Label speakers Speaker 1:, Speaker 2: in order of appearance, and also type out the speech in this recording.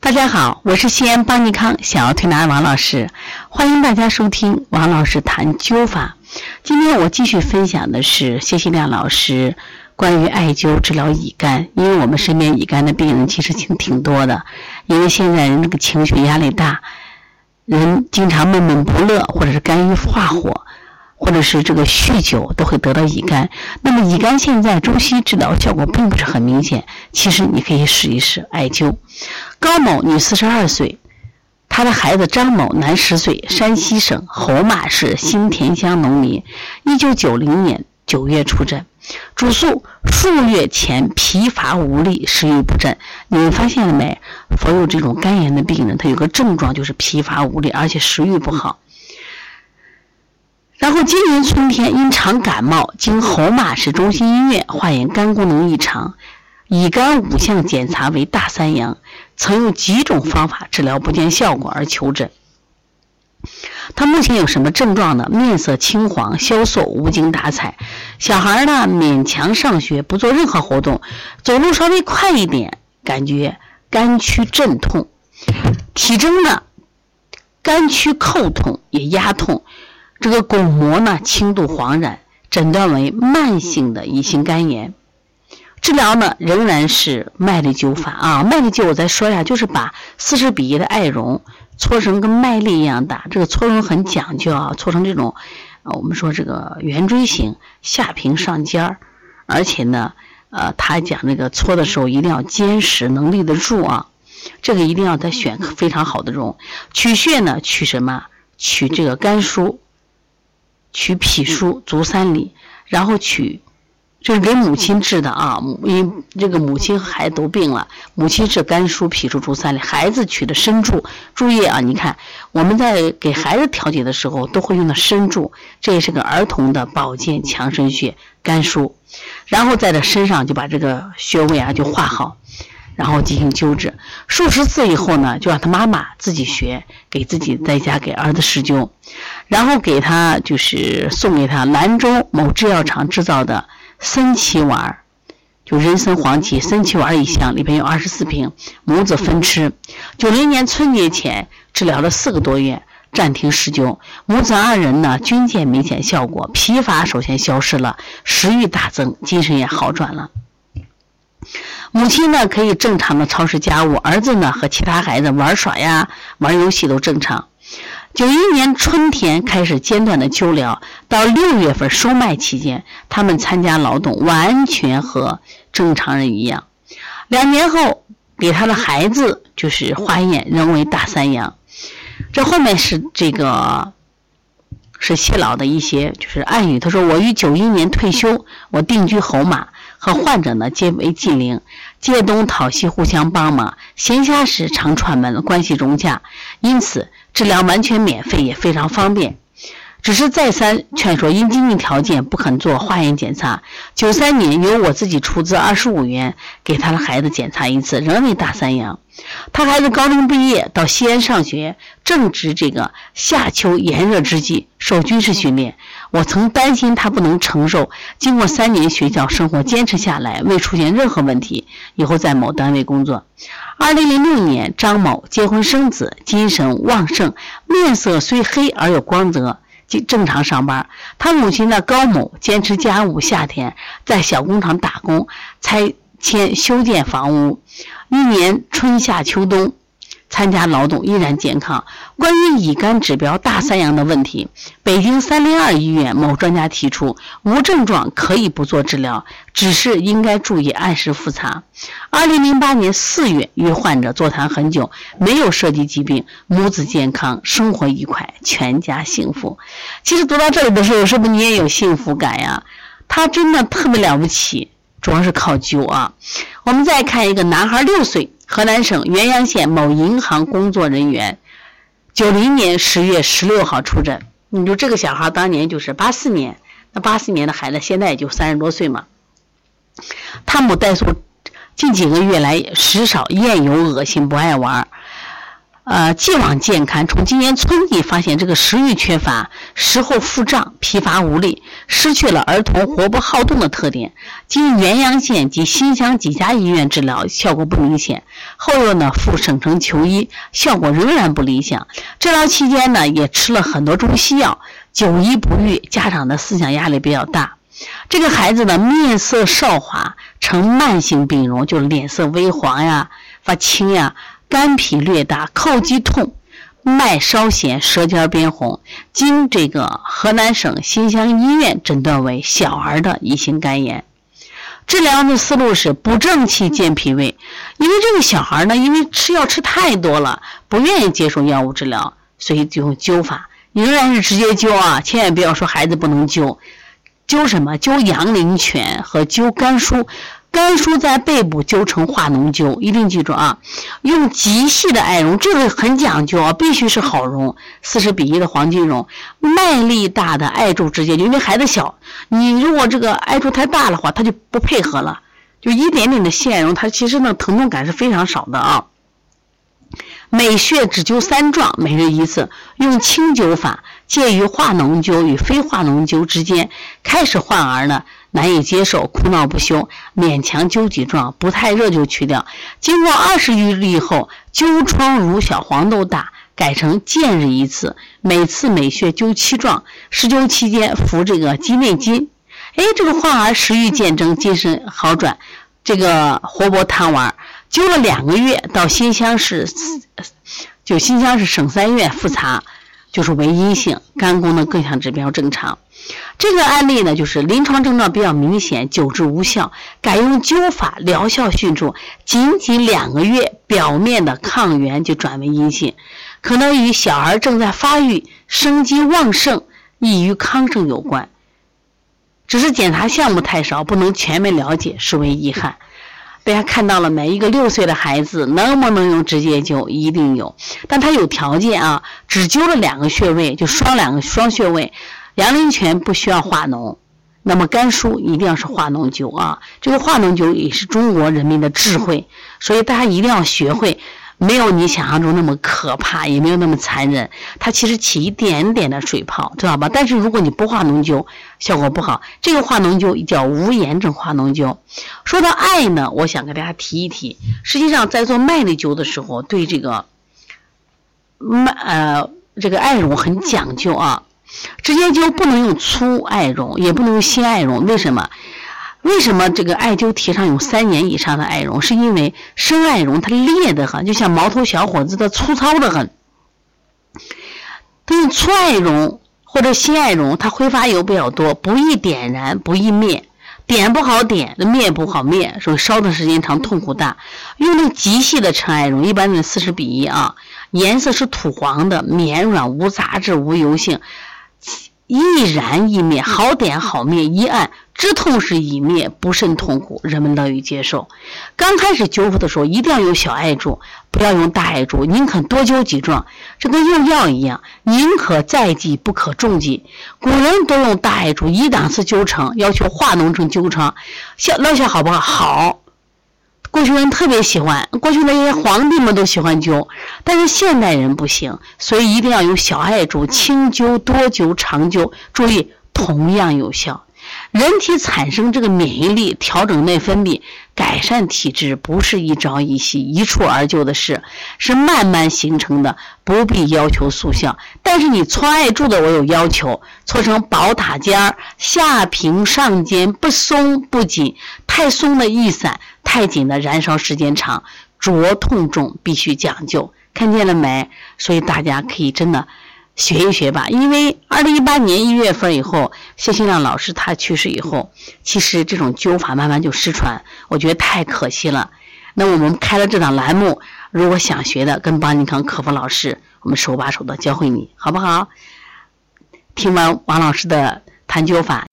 Speaker 1: 大家好，我是西安邦尼康小儿推拿王老师，欢迎大家收听王老师谈灸法。今天我继续分享的是谢希亮老师关于艾灸治疗乙肝，因为我们身边乙肝的病人其实挺挺多的，因为现在人那个情绪压力大，人经常闷闷不乐，或者是肝郁化火。或者是这个酗酒都会得到乙肝，那么乙肝现在中西治疗效果并不是很明显。其实你可以试一试艾灸。高某，女，四十二岁，她的孩子张某，男，十岁，山西省侯马市新田乡农民，一九九零年九月出诊，主诉数月前疲乏无力，食欲不振。你们发现了没？所有这种肝炎的病人，他有个症状就是疲乏无力，而且食欲不好。然后今年春天因常感冒，经侯马市中心医院化验肝功能异常，乙肝五项检查为大三阳，曾用几种方法治疗不见效果而求诊。他目前有什么症状呢？面色青黄、消瘦、无精打采。小孩呢勉强上学，不做任何活动，走路稍微快一点，感觉肝区阵痛，体征呢肝区叩痛也压痛。这个巩膜呢轻度黄染，诊断为慢性的乙型肝炎。治疗呢仍然是麦粒灸法啊，麦粒灸我再说一下，就是把四十比一的艾绒搓成跟麦粒一样大，这个搓绒很讲究啊，搓成这种啊，我们说这个圆锥形，下平上尖儿，而且呢，呃，他讲那个搓的时候一定要坚实，能立得住啊，这个一定要再选非常好的绒。取穴呢，取什么？取这个肝腧。取脾腧足三里，然后取，这是给母亲治的啊，母因这个母亲和孩子都病了，母亲治肝腧、脾腧、足三里，孩子取的参柱。注意啊，你看我们在给孩子调节的时候都会用到参柱，这也是个儿童的保健强身穴，肝腧。然后在这身上就把这个穴位啊就画好。然后进行灸治，数十次以后呢，就让他妈妈自己学，给自己在家给儿子施灸，然后给他就是送给他兰州某制药厂制造的参芪丸，就人参黄芪参芪丸一箱，里边有二十四瓶，母子分吃。九零年春节前治疗了四个多月，暂停施灸，母子二人呢均见明显效果，疲乏首先消失了，食欲大增，精神也好转了。母亲呢可以正常的操持家务，儿子呢和其他孩子玩耍呀、玩游戏都正常。九一年春天开始间断的秋粮，到六月份收麦期间，他们参加劳动，完全和正常人一样。两年后给他的孩子就是化验，仍为大三阳。这后面是这个是谢老的一些就是暗语。他说：“我于九一年退休，我定居侯马。”和患者呢皆为近邻，借东讨西，互相帮忙。闲暇时常串门，关系融洽，因此治疗完全免费，也非常方便。只是再三劝说，因经济条件不肯做化验检查。九三年由我自己出资二十五元给他的孩子检查一次，仍为大三阳。他孩子高中毕业到西安上学，正值这个夏秋炎热之际，受军事训练。我曾担心他不能承受，经过三年学校生活坚持下来，未出现任何问题，以后在某单位工作。二零零六年，张某结婚生子，精神旺盛，面色虽黑而有光泽，就正常上班。他母亲呢，高某坚持家务，夏天在小工厂打工，拆迁修建房屋，一年春夏秋冬。参加劳动依然健康。关于乙肝指标大三阳的问题，北京三零二医院某专家提出，无症状可以不做治疗，只是应该注意按时复查。二零零八年四月与患者座谈很久，没有涉及疾病，母子健康，生活愉快，全家幸福。其实读到这里的时候，是不是你也有幸福感呀？他真的特别了不起，主要是靠灸啊。我们再看一个男孩，六岁。河南省原阳县某银行工作人员，九零年十月十六号出诊。你说这个小孩当年就是八四年，那八四年的孩子现在也就三十多岁嘛。他母带素近几个月来食少厌油恶心不爱玩，呃，既往健康。从今年春季发现这个食欲缺乏，食后腹胀、疲乏无力，失去了儿童活泼好动的特点。经元阳县及新乡几家医院治疗，效果不明显。后又呢赴省城求医，效果仍然不理想。治疗期间呢，也吃了很多中西药，久医不愈，家长的思想压力比较大。这个孩子呢，面色少华，呈慢性病容，就脸色微黄呀、发青呀。肝脾略大，叩击痛，脉稍弦，舌尖边红。经这个河南省新乡医院诊断为小儿的乙型肝炎。治疗的思路是补正气、健脾胃。因为这个小孩呢，因为吃药吃太多了，不愿意接受药物治疗，所以就用灸法，仍然是直接灸啊，千万不要说孩子不能灸。灸什么？灸阳陵泉和灸肝腧。肝腧在背部灸成化脓灸，一定记住啊！用极细的艾绒，这个很讲究啊，必须是好绒，四十比一的黄金绒。麦粒大的艾柱直接，因为孩子小，你如果这个艾柱太大的话，他就不配合了。就一点点的细艾绒，它其实呢疼痛感是非常少的啊。每穴只灸三壮，每日一次，用清灸法，介于化脓灸与非化脓灸之间。开始患儿呢难以接受，哭闹不休，勉强灸几壮，不太热就去掉。经过二十余日以后，灸疮如小黄豆大，改成见日一次，每次每穴灸七壮。施灸期间服这个鸡内金。哎，这个患儿食欲渐增，精神好转，这个活泼贪玩。灸了两个月，到新乡市，就新乡市省三院复查，就是为阴性，肝功能各项指标正常。这个案例呢，就是临床症状比较明显，久治无效，改用灸法，疗效迅速，仅仅两个月，表面的抗原就转为阴性，可能与小儿正在发育、生机旺盛、易于康盛有关。只是检查项目太少，不能全面了解，实为遗憾。大家看到了没？一个六岁的孩子能不能用直接灸？一定有，但他有条件啊，只灸了两个穴位，就双两个双穴位。阳陵泉不需要化脓，那么甘舒一定要是化脓灸啊。这个化脓灸也是中国人民的智慧，所以大家一定要学会。没有你想象中那么可怕，也没有那么残忍。它其实起一点点的水泡，知道吧？但是如果你不化脓灸，效果不好。这个化脓灸叫无炎症化脓灸。说到艾呢，我想给大家提一提。实际上，在做麦粒灸的时候，对这个麦呃这个艾绒很讲究啊。直接灸不能用粗艾绒，也不能用新艾绒。为什么？为什么这个艾灸提倡用三年以上的艾绒？是因为生艾绒它裂得很，就像毛头小伙子的粗糙的很。它用粗艾绒或者新艾绒，它挥发油比较多，不易点燃，不易灭，点不好点，那灭不好灭，所以烧的时间长，痛苦大。用那极细的陈艾绒，一般的四十比一啊，颜色是土黄的，绵软无杂质，无油性。易燃易灭，好点好灭，一按止痛是已灭，不甚痛苦，人们乐于接受。刚开始灸敷的时候，一定要用小艾柱，不要用大艾柱，宁肯多灸几壮，这跟用药一样，宁可再剂不可重剂。古人都用大艾柱，一档次灸成，要求化脓成灸成，效疗效好不好？好。过去人特别喜欢，过去那些皇帝们都喜欢灸，但是现代人不行，所以一定要用小艾灸，轻灸、多灸、长灸，注意同样有效。人体产生这个免疫力，调整内分泌，改善体质，不是一朝一夕、一蹴而就的事，是慢慢形成的，不必要求速效。但是你搓艾柱的，我有要求，搓成宝塔尖儿，下平上尖，不松不紧，太松的易散，太紧的燃烧时间长，灼痛重，必须讲究。看见了没？所以大家可以真的。学一学吧，因为二零一八年一月份以后，谢新亮老师他去世以后，其实这种灸法慢慢就失传，我觉得太可惜了。那我们开了这档栏目，如果想学的，跟邦尼康客服老师，我们手把手的教会你，好不好？听完王老师的谈灸法。